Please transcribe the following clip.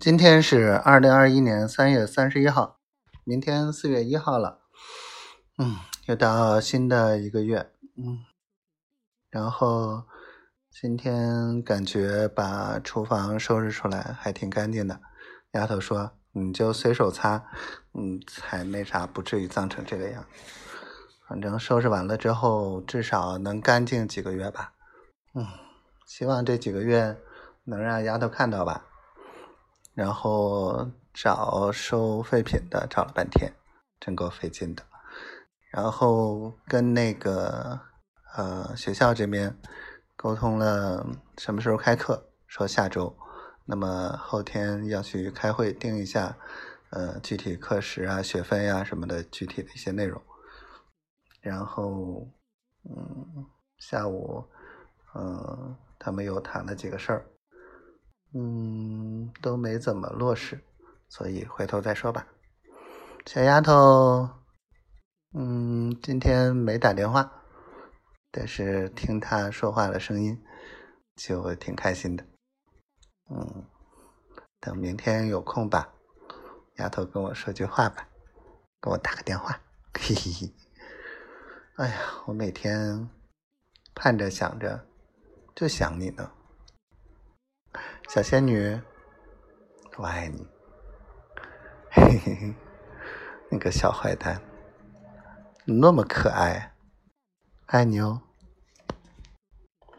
今天是二零二一年三月三十一号，明天四月一号了，嗯，又到新的一个月，嗯，然后今天感觉把厨房收拾出来还挺干净的。丫头说：“你就随手擦，嗯，才那啥，不至于脏成这个样。反正收拾完了之后，至少能干净几个月吧。嗯，希望这几个月能让丫头看到吧。”然后找收废品的找了半天，真够费劲的。然后跟那个呃学校这边沟通了什么时候开课，说下周。那么后天要去开会定一下，呃具体课时啊、学分呀什么的具体的一些内容。然后嗯下午嗯他们又谈了几个事儿。嗯，都没怎么落实，所以回头再说吧。小丫头，嗯，今天没打电话，但是听她说话的声音就挺开心的。嗯，等明天有空吧，丫头跟我说句话吧，给我打个电话。嘿嘿嘿。哎呀，我每天盼着想着，就想你呢。小仙女，我爱你，嘿嘿嘿，那个小坏蛋，你那么可爱，爱你哦。